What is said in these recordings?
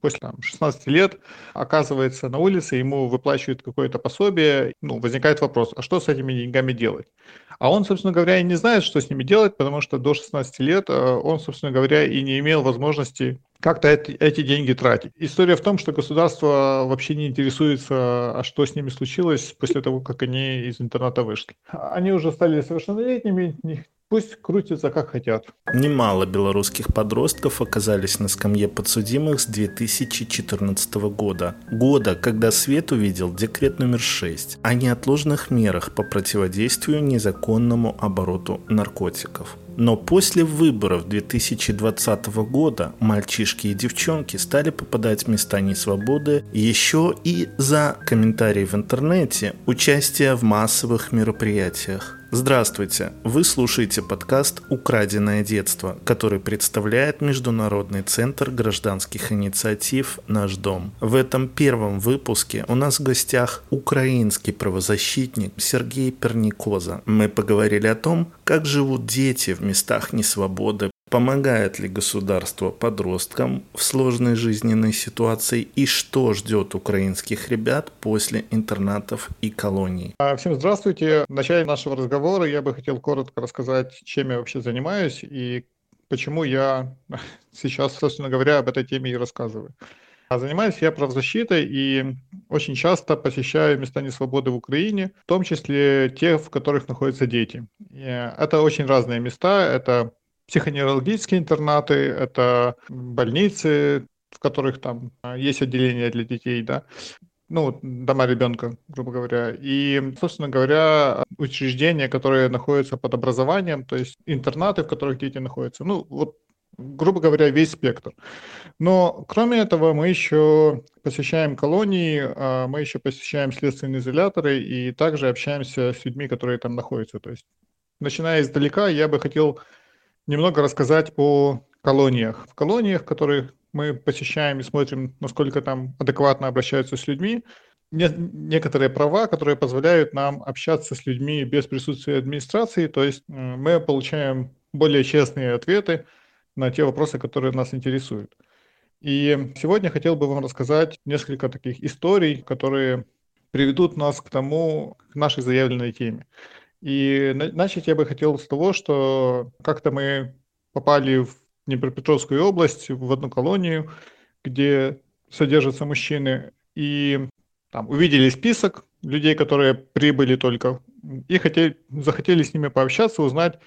после там, 16 лет оказывается на улице, ему выплачивают какое-то пособие, ну, возникает вопрос, а что с этими деньгами делать? А он, собственно говоря, и не знает, что с ними делать, потому что до 16 лет э, он, собственно говоря, и не имел возможности как-то эти, деньги тратить. История в том, что государство вообще не интересуется, а что с ними случилось после того, как они из интерната вышли. Они уже стали совершеннолетними, Пусть крутятся как хотят. Немало белорусских подростков оказались на скамье подсудимых с 2014 года. Года, когда свет увидел декрет номер 6 о неотложных мерах по противодействию незаконному обороту наркотиков. Но после выборов 2020 года мальчишки и девчонки стали попадать в места несвободы еще и за комментарии в интернете, участие в массовых мероприятиях. Здравствуйте! Вы слушаете подкаст «Украденное детство», который представляет Международный центр гражданских инициатив «Наш дом». В этом первом выпуске у нас в гостях украинский правозащитник Сергей Перникоза. Мы поговорили о том, как живут дети в местах несвободы, Помогает ли государство подросткам в сложной жизненной ситуации и что ждет украинских ребят после интернатов и колоний? А, всем здравствуйте. В начале нашего разговора я бы хотел коротко рассказать, чем я вообще занимаюсь и почему я сейчас, собственно говоря, об этой теме и рассказываю. А занимаюсь я правозащитой и очень часто посещаю места несвободы в Украине, в том числе те, в которых находятся дети. И это очень разные места. Это психоневрологические интернаты, это больницы, в которых там а, есть отделение для детей, да, ну, дома ребенка, грубо говоря. И, собственно говоря, учреждения, которые находятся под образованием, то есть интернаты, в которых дети находятся. Ну, вот, грубо говоря, весь спектр. Но, кроме этого, мы еще посещаем колонии, а, мы еще посещаем следственные изоляторы и также общаемся с людьми, которые там находятся. То есть, начиная издалека, я бы хотел немного рассказать о колониях. В колониях, которые мы посещаем и смотрим, насколько там адекватно обращаются с людьми, некоторые права, которые позволяют нам общаться с людьми без присутствия администрации, то есть мы получаем более честные ответы на те вопросы, которые нас интересуют. И сегодня хотел бы вам рассказать несколько таких историй, которые приведут нас к тому, к нашей заявленной теме. И начать я бы хотел с того, что как-то мы попали в Днепропетровскую область, в одну колонию, где содержатся мужчины, и там увидели список людей, которые прибыли только, и хотели, захотели с ними пообщаться, узнать,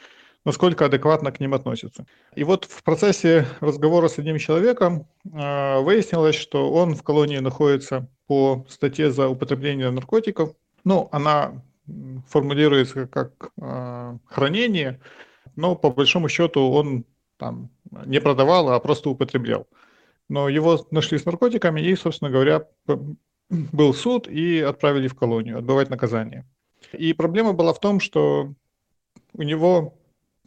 насколько адекватно к ним относятся. И вот в процессе разговора с одним человеком э, выяснилось, что он в колонии находится по статье за употребление наркотиков. Ну, она формулируется как э, хранение, но по большому счету он там не продавал, а просто употреблял. Но его нашли с наркотиками и, собственно говоря, был суд и отправили в колонию отбывать наказание. И проблема была в том, что у него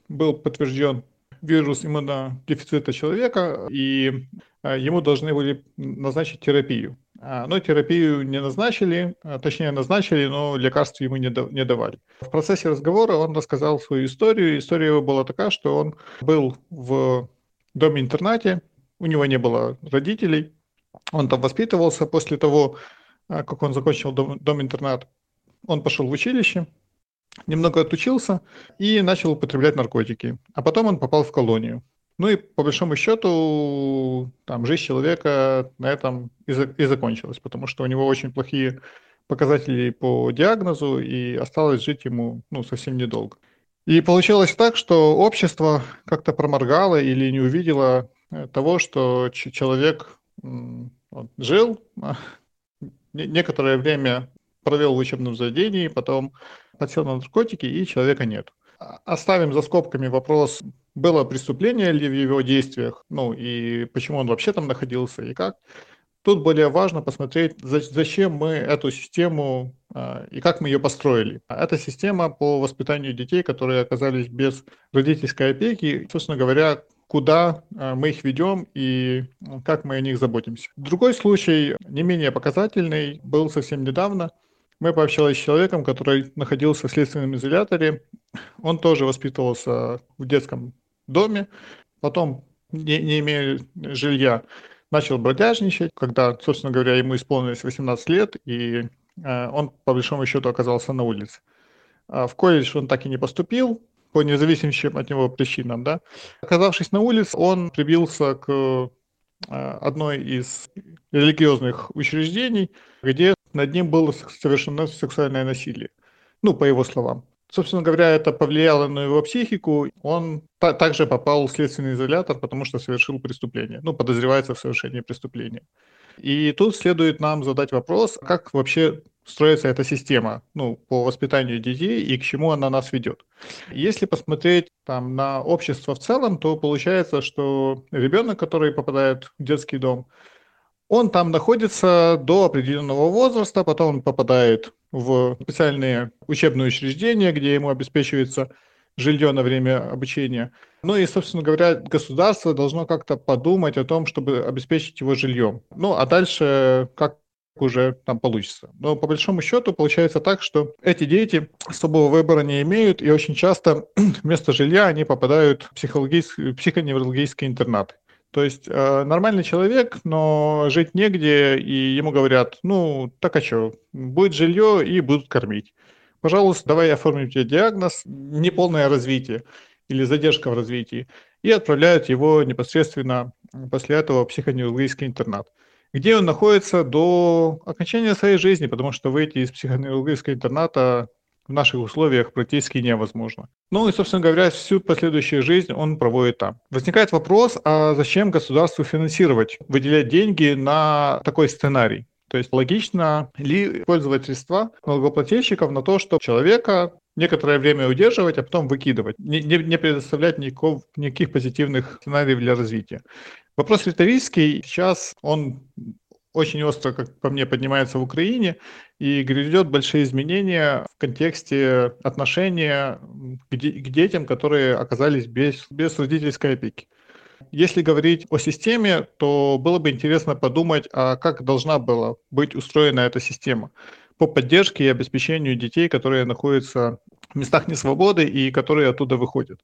был подтвержден вирус иммунодефицита человека, и э, ему должны были назначить терапию. А, но терапию не назначили, а, точнее назначили, но лекарств ему не, не давали. В процессе разговора он рассказал свою историю. История его была такая, что он был в доме-интернате, у него не было родителей, он там воспитывался после того, а, как он закончил дом, дом-интернат. Он пошел в училище, немного отучился и начал употреблять наркотики. А потом он попал в колонию. Ну и по большому счету там жизнь человека на этом и, за, и закончилась, потому что у него очень плохие показатели по диагнозу, и осталось жить ему ну, совсем недолго. И получилось так, что общество как-то проморгало или не увидело э, того, что человек вот, жил, а, некоторое время провел в учебном заведении, потом подсел на наркотики, и человека нет. Оставим за скобками вопрос, было преступление ли в его действиях, ну и почему он вообще там находился и как. Тут более важно посмотреть, зачем мы эту систему а, и как мы ее построили. Это система по воспитанию детей, которые оказались без родительской опеки, собственно говоря, куда а, мы их ведем и как мы о них заботимся. Другой случай, не менее показательный, был совсем недавно. Мы пообщались с человеком, который находился в следственном изоляторе. Он тоже воспитывался в детском доме, потом, не, не имея жилья, начал бродяжничать, когда, собственно говоря, ему исполнилось 18 лет, и э, он, по большому счету, оказался на улице. А в колледж он так и не поступил, по независимым от него причинам, да. Оказавшись на улице, он прибился к э, одной из религиозных учреждений, где над ним было совершено сексуальное насилие. Ну, по его словам. Собственно говоря, это повлияло на его психику. Он та- также попал в следственный изолятор, потому что совершил преступление. Ну, подозревается в совершении преступления. И тут следует нам задать вопрос, как вообще строится эта система ну, по воспитанию детей и к чему она нас ведет. Если посмотреть там, на общество в целом, то получается, что ребенок, который попадает в детский дом, он там находится до определенного возраста, потом он попадает в специальные учебные учреждения, где ему обеспечивается жилье на время обучения. Ну и, собственно говоря, государство должно как-то подумать о том, чтобы обеспечить его жильем. Ну а дальше как уже там получится. Но по большому счету получается так, что эти дети особого выбора не имеют, и очень часто вместо жилья они попадают в психологический, психоневрологический интернат. То есть э, нормальный человек, но жить негде, и ему говорят, ну, так а что, будет жилье и будут кормить. Пожалуйста, давай оформим тебе диагноз, неполное развитие или задержка в развитии, и отправляют его непосредственно после этого в психоневрологический интернат где он находится до окончания своей жизни, потому что выйти из психоневрологического интерната в наших условиях практически невозможно. Ну и, собственно говоря, всю последующую жизнь он проводит там. Возникает вопрос, а зачем государству финансировать, выделять деньги на такой сценарий? То есть логично ли использовать средства налогоплательщиков на то, чтобы человека некоторое время удерживать, а потом выкидывать, не, не, не предоставлять никаких, никаких позитивных сценариев для развития. Вопрос риторический. Сейчас он очень остро, как по мне, поднимается в Украине и грядет большие изменения в контексте отношения к, де- к детям, которые оказались без, без родительской опеки. Если говорить о системе, то было бы интересно подумать, а как должна была быть устроена эта система по поддержке и обеспечению детей, которые находятся в местах несвободы и которые оттуда выходят.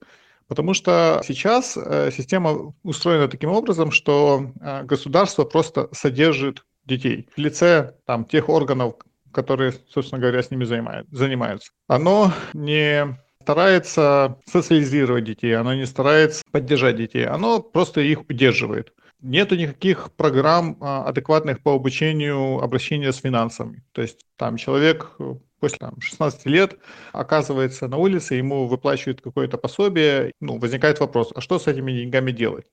Потому что сейчас э, система устроена таким образом, что э, государство просто содержит детей в лице там, тех органов, которые, собственно говоря, с ними занимаются. Оно не старается социализировать детей, оно не старается поддержать детей, оно просто их удерживает. Нету никаких программ а, адекватных по обучению обращения с финансами. То есть там человек после там, 16 лет оказывается на улице, ему выплачивают какое-то пособие, ну, возникает вопрос, а что с этими деньгами делать?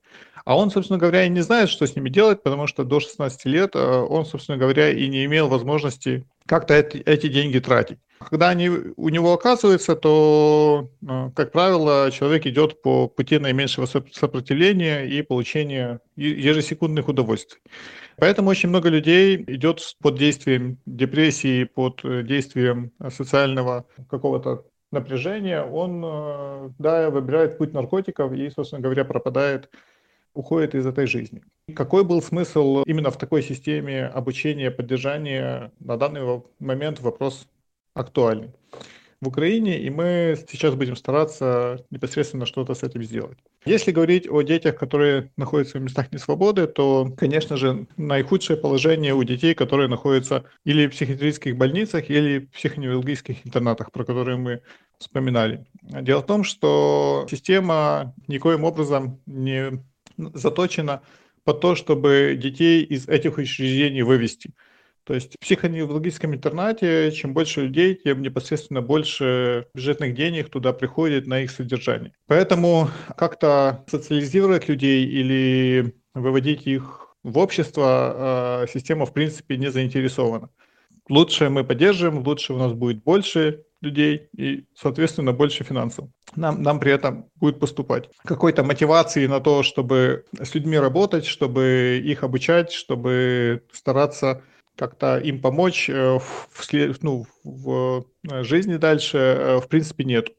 А он, собственно говоря, и не знает, что с ними делать, потому что до 16 лет э, он, собственно говоря, и не имел возможности как-то эти, деньги тратить. Когда они у него оказываются, то, э, как правило, человек идет по пути наименьшего сопротивления и получения ежесекундных удовольствий. Поэтому очень много людей идет под действием депрессии, под э, действием социального какого-то напряжения, он, э, да, выбирает путь наркотиков и, собственно говоря, пропадает, уходит из этой жизни. Какой был смысл именно в такой системе обучения, поддержания? На данный момент вопрос актуальный в Украине, и мы сейчас будем стараться непосредственно что-то с этим сделать. Если говорить о детях, которые находятся в местах несвободы, то, конечно же, наихудшее положение у детей, которые находятся или в психиатрических больницах, или в психоневрологических интернатах, про которые мы вспоминали. Дело в том, что система никоим образом не заточена под то, чтобы детей из этих учреждений вывести. То есть в психоневрологическом интернате чем больше людей, тем непосредственно больше бюджетных денег туда приходит на их содержание. Поэтому как-то социализировать людей или выводить их в общество э, система в принципе не заинтересована. Лучше мы поддержим, лучше у нас будет больше людей и, соответственно, больше финансов. Нам, нам при этом будет поступать. Какой-то мотивации на то, чтобы с людьми работать, чтобы их обучать, чтобы стараться как-то им помочь э, в, ну, в э, жизни дальше, э, в принципе, нет.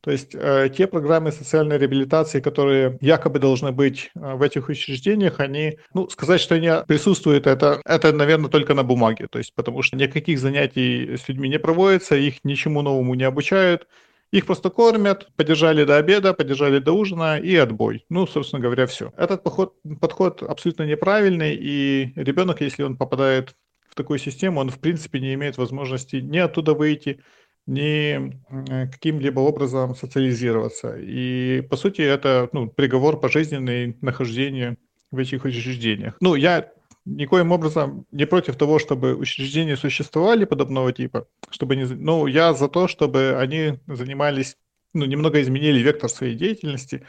То есть те программы социальной реабилитации, которые якобы должны быть в этих учреждениях, они, ну, сказать, что они присутствуют, это, это, наверное, только на бумаге. То есть, потому что никаких занятий с людьми не проводится, их ничему новому не обучают, Их просто кормят, подержали до обеда, подержали до ужина и отбой. Ну, собственно говоря, все. Этот подход, подход абсолютно неправильный, и ребенок, если он попадает в такую систему, он в принципе не имеет возможности ни оттуда выйти, ни каким-либо образом социализироваться. И, по сути, это ну, приговор пожизненный нахождение в этих учреждениях. Ну, я никоим образом не против того, чтобы учреждения существовали подобного типа, чтобы не, ну, я за то, чтобы они занимались, ну, немного изменили вектор своей деятельности,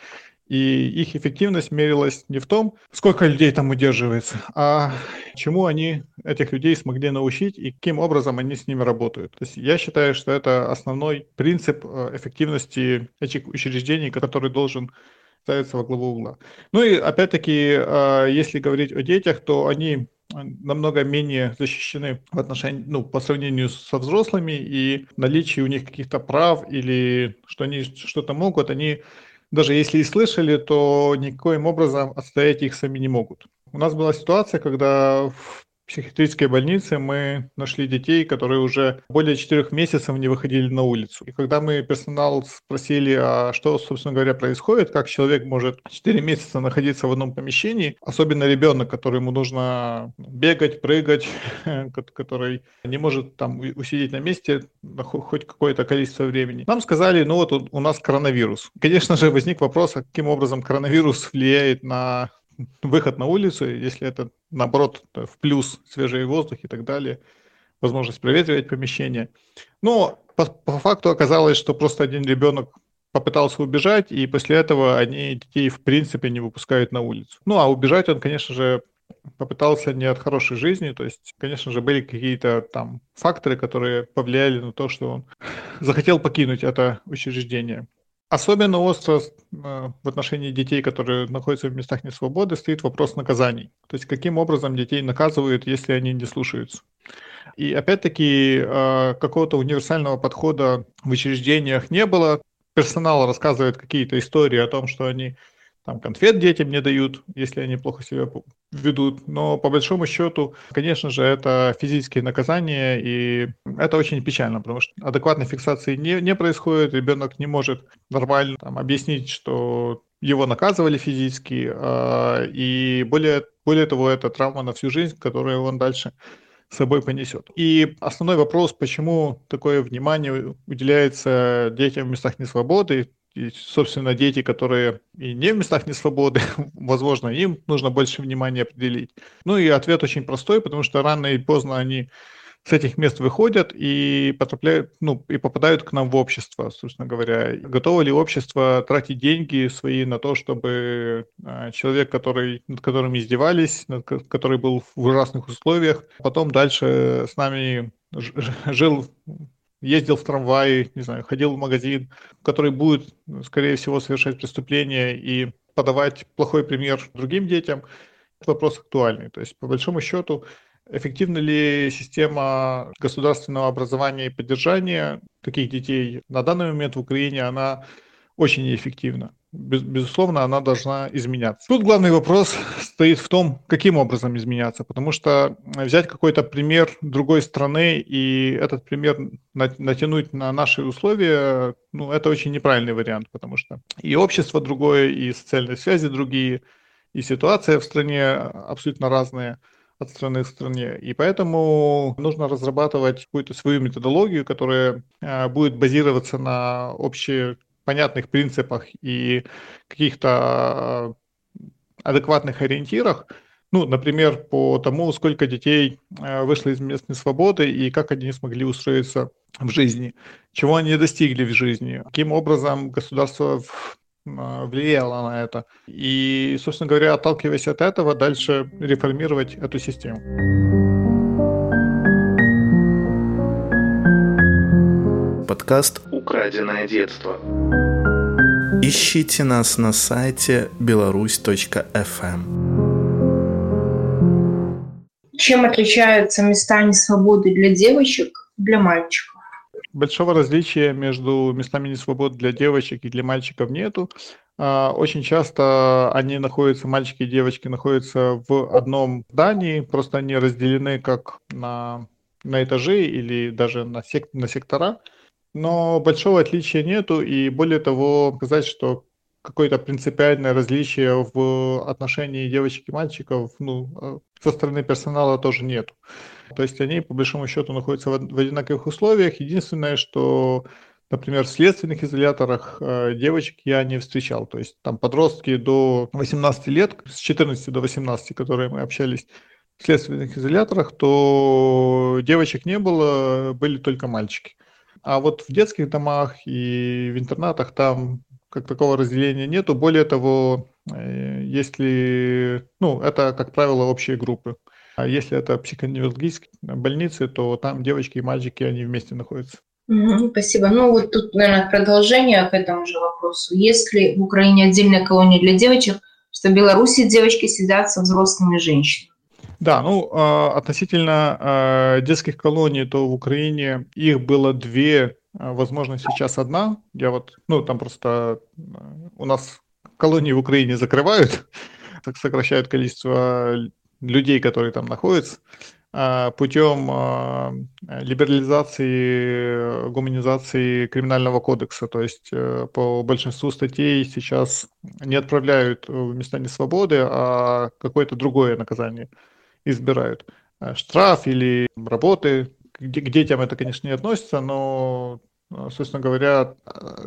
и их эффективность мерилась не в том, сколько людей там удерживается, а чему они этих людей смогли научить и каким образом они с ними работают. То есть я считаю, что это основной принцип э, эффективности этих учреждений, который должен ставиться во главу угла. Ну и опять-таки, э, если говорить о детях, то они намного менее защищены в отношении, ну, по сравнению со взрослыми, и наличие у них каких-то прав или что они что-то могут, они даже если и слышали, то никоим образом отстоять их сами не могут. У нас была ситуация, когда в психиатрической больнице мы нашли детей, которые уже более четырех месяцев не выходили на улицу. И когда мы персонал спросили, а что, собственно говоря, происходит, как человек может четыре месяца находиться в одном помещении, особенно ребенок, которому нужно бегать, прыгать, который не может там усидеть на месте хоть какое-то количество времени. Нам сказали, ну вот у нас коронавирус. Конечно же, возник вопрос, а каким образом коронавирус влияет на выход на улицу, если это, наоборот, в плюс свежий воздух и так далее, возможность проветривать помещение. Но по, по факту оказалось, что просто один ребенок попытался убежать, и после этого они детей в принципе не выпускают на улицу. Ну, а убежать он, конечно же, попытался не от хорошей жизни, то есть, конечно же, были какие-то там факторы, которые повлияли на то, что он захотел покинуть это учреждение. Особенно остро э, в отношении детей, которые находятся в местах несвободы, стоит вопрос наказаний. То есть каким образом детей наказывают, если они не слушаются. И опять-таки э, какого-то универсального подхода в учреждениях не было. Персонал рассказывает какие-то истории о том, что они там конфет детям не дают, если они плохо себя ведут. Но по большому счету, конечно же, это физические наказания, и это очень печально, потому что адекватной фиксации не, не происходит, ребенок не может нормально там, объяснить, что его наказывали физически, э, и более, более того, это травма на всю жизнь, которую он дальше с собой понесет. И основной вопрос, почему такое внимание уделяется детям в местах несвободы, собственно, дети, которые и не в местах несвободы, возможно, им нужно больше внимания определить. Ну и ответ очень простой, потому что рано и поздно они с этих мест выходят и ну, и попадают к нам в общество, собственно говоря. Готово ли общество тратить деньги свои на то, чтобы а, человек, который, над которым издевались, над, который был в ужасных условиях, потом дальше с нами жил ездил в трамвае, не знаю, ходил в магазин, который будет, скорее всего, совершать преступление и подавать плохой пример другим детям, вопрос актуальный. То есть, по большому счету, эффективна ли система государственного образования и поддержания таких детей на данный момент в Украине, она очень неэффективна безусловно, она должна изменяться. Тут главный вопрос стоит в том, каким образом изменяться, потому что взять какой-то пример другой страны и этот пример натянуть на наши условия, ну, это очень неправильный вариант, потому что и общество другое, и социальные связи другие, и ситуация в стране абсолютно разная от страны к стране. И поэтому нужно разрабатывать какую-то свою методологию, которая э, будет базироваться на общие понятных принципах и каких-то адекватных ориентирах, ну, например, по тому, сколько детей э, вышло из местной свободы и как они смогли устроиться в жизни, чего они достигли в жизни, каким образом государство э, влияло на это. И, собственно говоря, отталкиваясь от этого, дальше реформировать эту систему. Подкаст «Украденное детство». Ищите нас на сайте беларусь.фм. Чем отличаются места несвободы для девочек для мальчиков? Большого различия между местами несвободы для девочек и для мальчиков нету. А, очень часто они находятся, мальчики и девочки находятся в одном здании, просто они разделены как на, на этажи или даже на, сек, на сектора. Но большого отличия нету, и более того, сказать, что какое-то принципиальное различие в отношении девочек и мальчиков ну, э, со стороны персонала тоже нету. То есть они, по большому счету, находятся в, в одинаковых условиях. Единственное, что, например, в следственных изоляторах э, девочек я не встречал. То есть там подростки до 18 лет, с 14 до 18, которые мы общались в следственных изоляторах, то девочек не было, были только мальчики. А вот в детских домах и в интернатах там как такого разделения нету. Более того, э, если, ну, это, как правило, общие группы. А если это психоневрологические больницы, то там девочки и мальчики, они вместе находятся. Спасибо. Ну вот тут, наверное, продолжение к этому же вопросу. Есть ли в Украине отдельная колония для девочек, что в Беларуси девочки сидят со взрослыми женщинами? Да, ну а, относительно а, детских колоний, то в Украине их было две а, возможно, сейчас одна. Я вот, ну, там просто у нас колонии в Украине закрывают, сокращают количество людей, которые там находятся, путем либерализации, гуманизации криминального кодекса. То есть э, по большинству статей сейчас не отправляют в места несвободы, а какое-то другое наказание избирают. Штраф или работы к детям это, конечно, не относится, но, собственно говоря,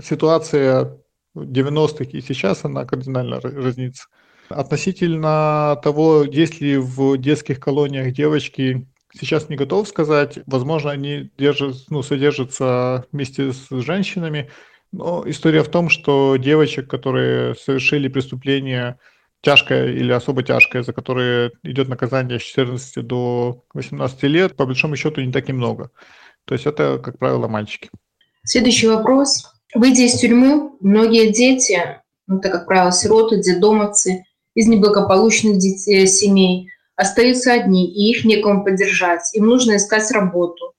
ситуация 90-х и сейчас, она кардинально разнится. Относительно того, есть ли в детских колониях девочки, сейчас не готов сказать. Возможно, они держат, ну, содержатся вместе с женщинами. Но история в том, что девочек, которые совершили преступление тяжкое или особо тяжкое, за которое идет наказание с 14 до 18 лет, по большому счету не так и много. То есть это, как правило, мальчики. Следующий вопрос. Выйдя из тюрьмы, многие дети, ну, это, как правило, сироты, детдомовцы, из неблагополучных детей, семей, остаются одни, и их некому поддержать. Им нужно искать работу.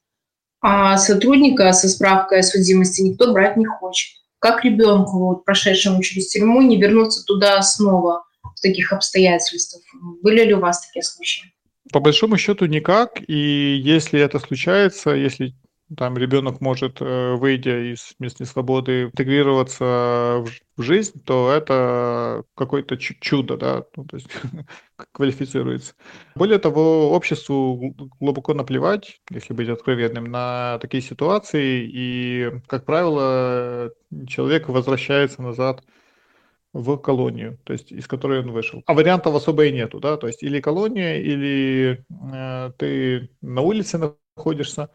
А сотрудника со справкой о судимости никто брать не хочет. Как ребенку, вот, прошедшему через тюрьму, не вернуться туда снова? В таких обстоятельствах. Были ли у вас такие случаи? По большому счету никак. И если это случается, если там ребенок может, э, выйдя из местной свободы, интегрироваться в жизнь, то это какое-то чудо, да, ну, то есть квалифицируется. Более того, обществу глубоко наплевать, если быть откровенным, на такие ситуации, и, как правило, человек возвращается назад в колонию, то есть из которой он вышел. А вариантов особо и нету, да, то есть или колония, или э, ты на улице находишься,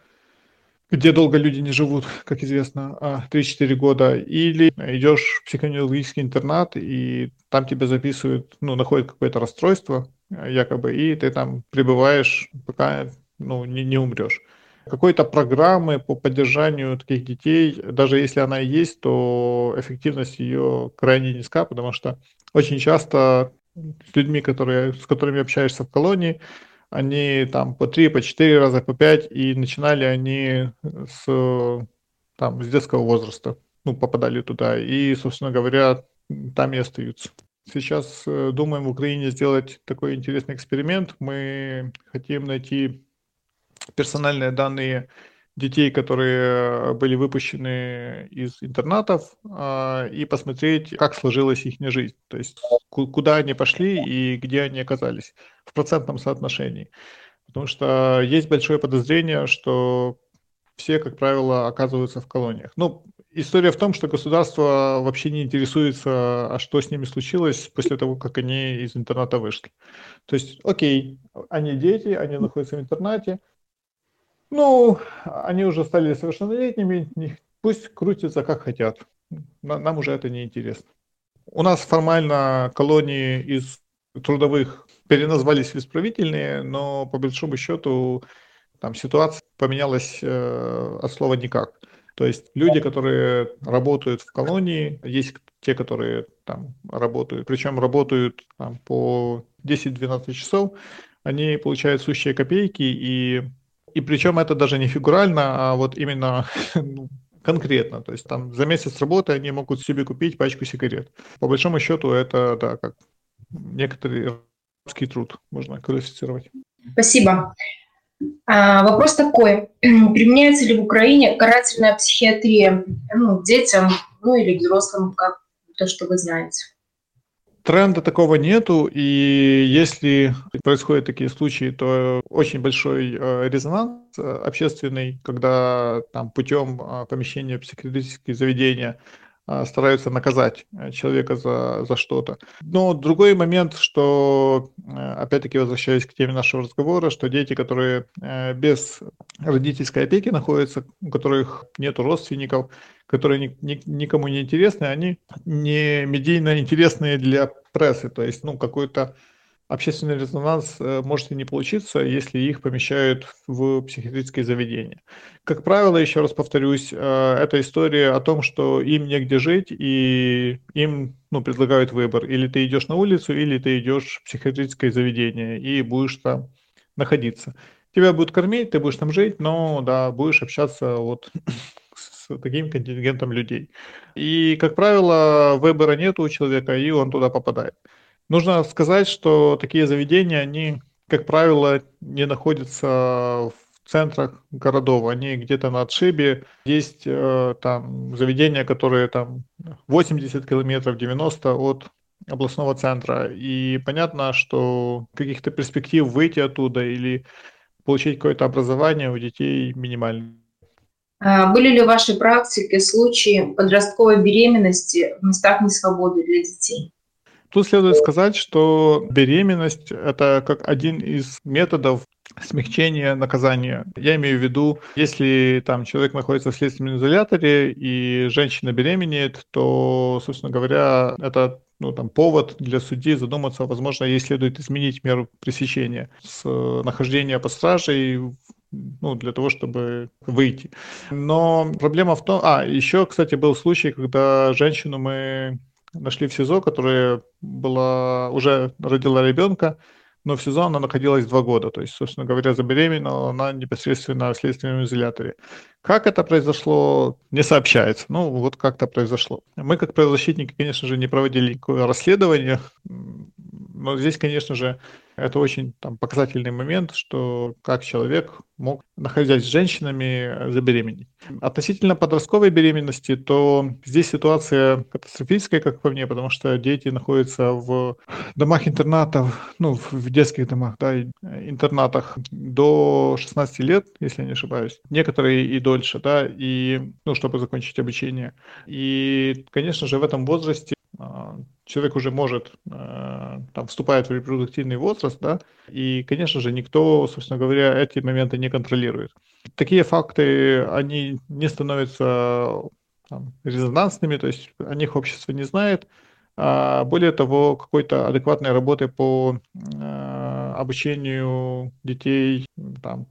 где долго люди не живут, как известно, 3-4 а, года, или идешь в психоневрологический интернат, и там тебя записывают, ну, находят какое-то расстройство, якобы, и ты там пребываешь, пока ну, не, не умрешь какой-то программы по поддержанию таких детей, даже если она и есть, то эффективность ее крайне низка, потому что очень часто с людьми, которые, с которыми общаешься в колонии, они там по три, по четыре раза, по пять, и начинали они с, там, с детского возраста, ну, попадали туда, и, собственно говоря, там и остаются. Сейчас э, думаем в Украине сделать такой интересный эксперимент. Мы хотим найти персональные данные детей, которые были выпущены из интернатов, а, и посмотреть, как сложилась их жизнь, то есть куда они пошли и где они оказались в процентном соотношении. Потому что есть большое подозрение, что все, как правило, оказываются в колониях. Ну, история в том, что государство вообще не интересуется, а что с ними случилось после того, как они из интерната вышли. То есть, окей, они дети, они находятся в интернате, ну, они уже стали совершеннолетними, пусть крутятся как хотят. Нам уже это не интересно. У нас формально колонии из трудовых переназвались в исправительные, но по большому счету там ситуация поменялась э, от слова никак. То есть люди, которые работают в колонии, есть те, которые там работают, причем работают там, по 10-12 часов, они получают сущие копейки, и и причем это даже не фигурально, а вот именно ну, конкретно. То есть там за месяц работы они могут себе купить пачку сигарет. По большому счету это, да, как некоторый рабский труд можно квалифицировать. Спасибо. А, вопрос такой. Применяется ли в Украине карательная психиатрия ну, детям, ну или взрослым, как то, что вы знаете? Тренда такого нету, и если происходят такие случаи, то очень большой э, резонанс э, общественный, когда там путем э, помещения в психиатрические заведения стараются наказать э, человека за, за что-то. Но другой момент, что, э, опять-таки, возвращаясь к теме нашего разговора, что дети, которые э, без родительской опеки находятся, у которых нет родственников, которые ни, ни, никому не интересны, они не медийно интересные для прессы, то есть, ну, какой-то общественный резонанс э, может и не получиться, если их помещают в психиатрическое заведение. Как правило, еще раз повторюсь, э, это история о том, что им негде жить, и им ну, предлагают выбор. Или ты идешь на улицу, или ты идешь в психиатрическое заведение и будешь там находиться. Тебя будут кормить, ты будешь там жить, но да, будешь общаться вот с таким контингентом людей. И, как правило, выбора нет у человека, и он туда попадает. Нужно сказать, что такие заведения, они, как правило, не находятся в центрах городов, они где-то на отшибе. Есть э, там заведения, которые там 80 километров, 90 от областного центра. И понятно, что каких-то перспектив выйти оттуда или получить какое-то образование у детей минимальные. А были ли в вашей практике случаи подростковой беременности в местах несвободы для детей? Тут следует сказать, что беременность – это как один из методов смягчения наказания. Я имею в виду, если там человек находится в следственном изоляторе и женщина беременеет, то, собственно говоря, это ну, там, повод для судьи задуматься, возможно, ей следует изменить меру пресечения с нахождения под стражей ну, для того, чтобы выйти. Но проблема в том... А, еще, кстати, был случай, когда женщину мы нашли в СИЗО, которая была, уже родила ребенка, но в СИЗО она находилась два года. То есть, собственно говоря, забеременела она непосредственно в следственном изоляторе. Как это произошло, не сообщается. Ну, вот как-то произошло. Мы, как правозащитники, конечно же, не проводили никакое расследование, но здесь, конечно же, это очень там, показательный момент, что как человек мог, находясь с женщинами, забеременеть. Относительно подростковой беременности, то здесь ситуация катастрофическая, как по мне, потому что дети находятся в домах-интернатах, ну, в детских домах, да, интернатах до 16 лет, если я не ошибаюсь. Некоторые и дольше, да, и, ну, чтобы закончить обучение. И, конечно же, в этом возрасте человек уже может, а, там, вступает в репродуктивный возраст, да, и, конечно же, никто, собственно говоря, эти моменты не контролирует. Такие факты, они не становятся там, резонансными, то есть о них общество не знает. А более того, какой-то адекватной работы по э, обучению детей, там,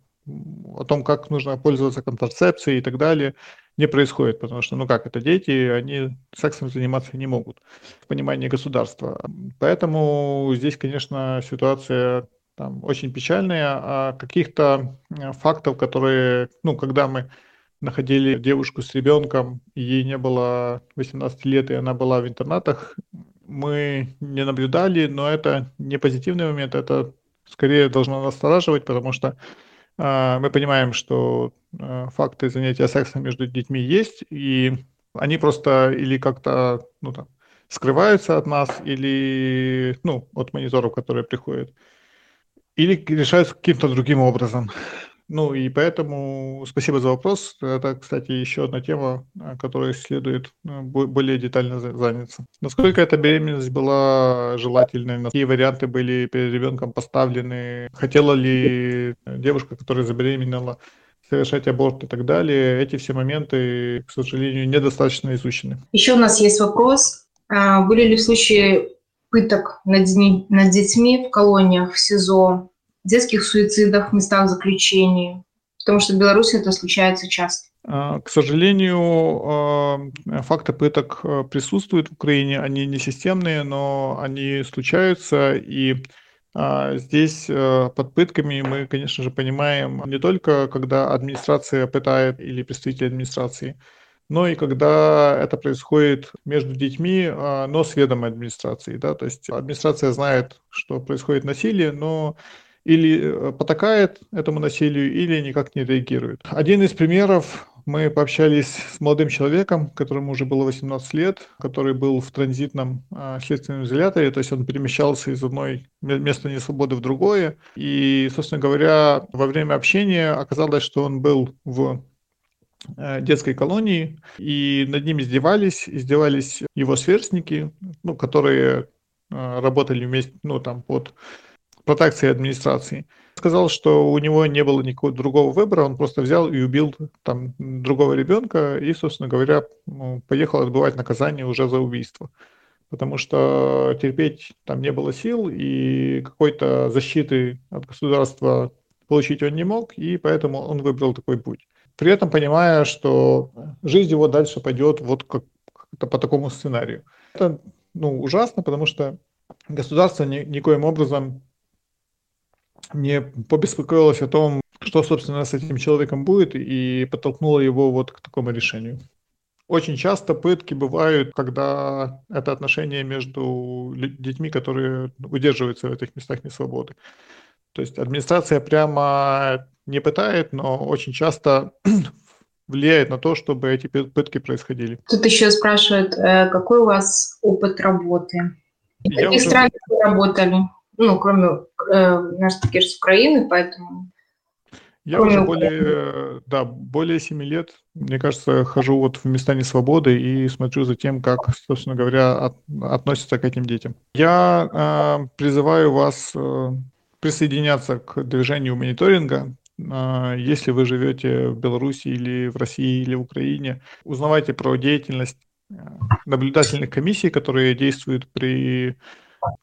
о том, как нужно пользоваться контрацепцией и так далее, не происходит, потому что, ну как, это дети, они сексом заниматься не могут в понимании государства. Поэтому здесь, конечно, ситуация там очень печальная, а каких-то э, фактов, которые, ну, когда мы находили девушку с ребенком, ей не было 18 лет, и она была в интернатах, мы не наблюдали, но это не позитивный момент, это скорее должно настораживать, потому что мы понимаем, что Э, факты занятия сексом между детьми есть, и они просто или как-то ну, там, скрываются от нас, или ну, от мониторов, которые приходят, или решаются каким-то другим образом. Ну и поэтому спасибо за вопрос. Это, кстати, еще одна тема, которой следует э, более детально заняться. Насколько эта беременность была желательной, какие варианты были перед ребенком поставлены, хотела ли девушка, которая забеременела, совершать аборт и так далее. Эти все моменты, к сожалению, недостаточно изучены. Еще у нас есть вопрос. А, были ли случаи пыток над детьми в колониях, в СИЗО, детских суицидов в местах заключения? Потому что в Беларуси это случается часто. А, к сожалению, а, факты пыток присутствуют в Украине. Они не системные, но они случаются. И а здесь э, под пытками мы, конечно же, понимаем не только, когда администрация пытает или представители администрации, но и когда это происходит между детьми, но с ведомой администрации. Да? То есть администрация знает, что происходит насилие, но или потакает этому насилию, или никак не реагирует. Один из примеров мы пообщались с молодым человеком, которому уже было 18 лет, который был в транзитном э, следственном изоляторе, то есть он перемещался из одной места несвободы в другое. И, собственно говоря, во время общения оказалось, что он был в э, детской колонии, и над ним издевались, издевались его сверстники, ну, которые э, работали вместе, ну, там, под протекцией администрации сказал, что у него не было никакого другого выбора, он просто взял и убил там другого ребенка и, собственно говоря, ну, поехал отбывать наказание уже за убийство. Потому что терпеть там не было сил, и какой-то защиты от государства получить он не мог, и поэтому он выбрал такой путь. При этом понимая, что жизнь его дальше пойдет вот как по такому сценарию. Это ну, ужасно, потому что государство ни, никоим образом не побеспокоилась о том, что, собственно, с этим человеком будет, и подтолкнула его вот к такому решению. Очень часто пытки бывают, когда это отношения между детьми, которые удерживаются в этих местах несвободы. То есть администрация прямо не пытает, но очень часто влияет на то, чтобы эти пытки происходили. Тут еще спрашивают, э, какой у вас опыт работы? В каких уже... странах вы работали? Ну, кроме э, наш таки с Украины, поэтому... Я кроме уже более, да, более 7 лет, мне кажется, хожу вот в места несвободы и смотрю за тем, как, собственно говоря, от, относятся к этим детям. Я э, призываю вас э, присоединяться к движению мониторинга. Э, если вы живете в Беларуси или в России или в Украине, узнавайте про деятельность э, наблюдательных комиссий, которые действуют при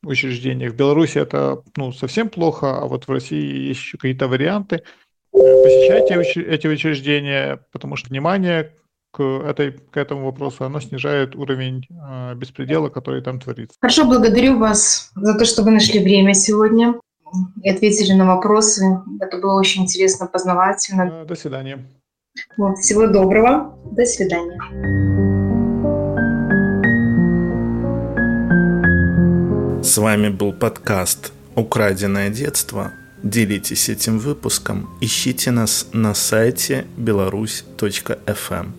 учреждениях. В Беларуси это ну, совсем плохо, а вот в России есть еще какие-то варианты. Э, посещайте эти учреждения, потому что внимание к, этой, к этому вопросу, оно снижает уровень э, беспредела, который там творится. Хорошо, благодарю вас за то, что вы нашли время сегодня и ответили на вопросы. Это было очень интересно, познавательно. Э, до свидания. Вот, всего доброго. До свидания. С вами был подкаст «Украденное детство». Делитесь этим выпуском, ищите нас на сайте беларусь.фм.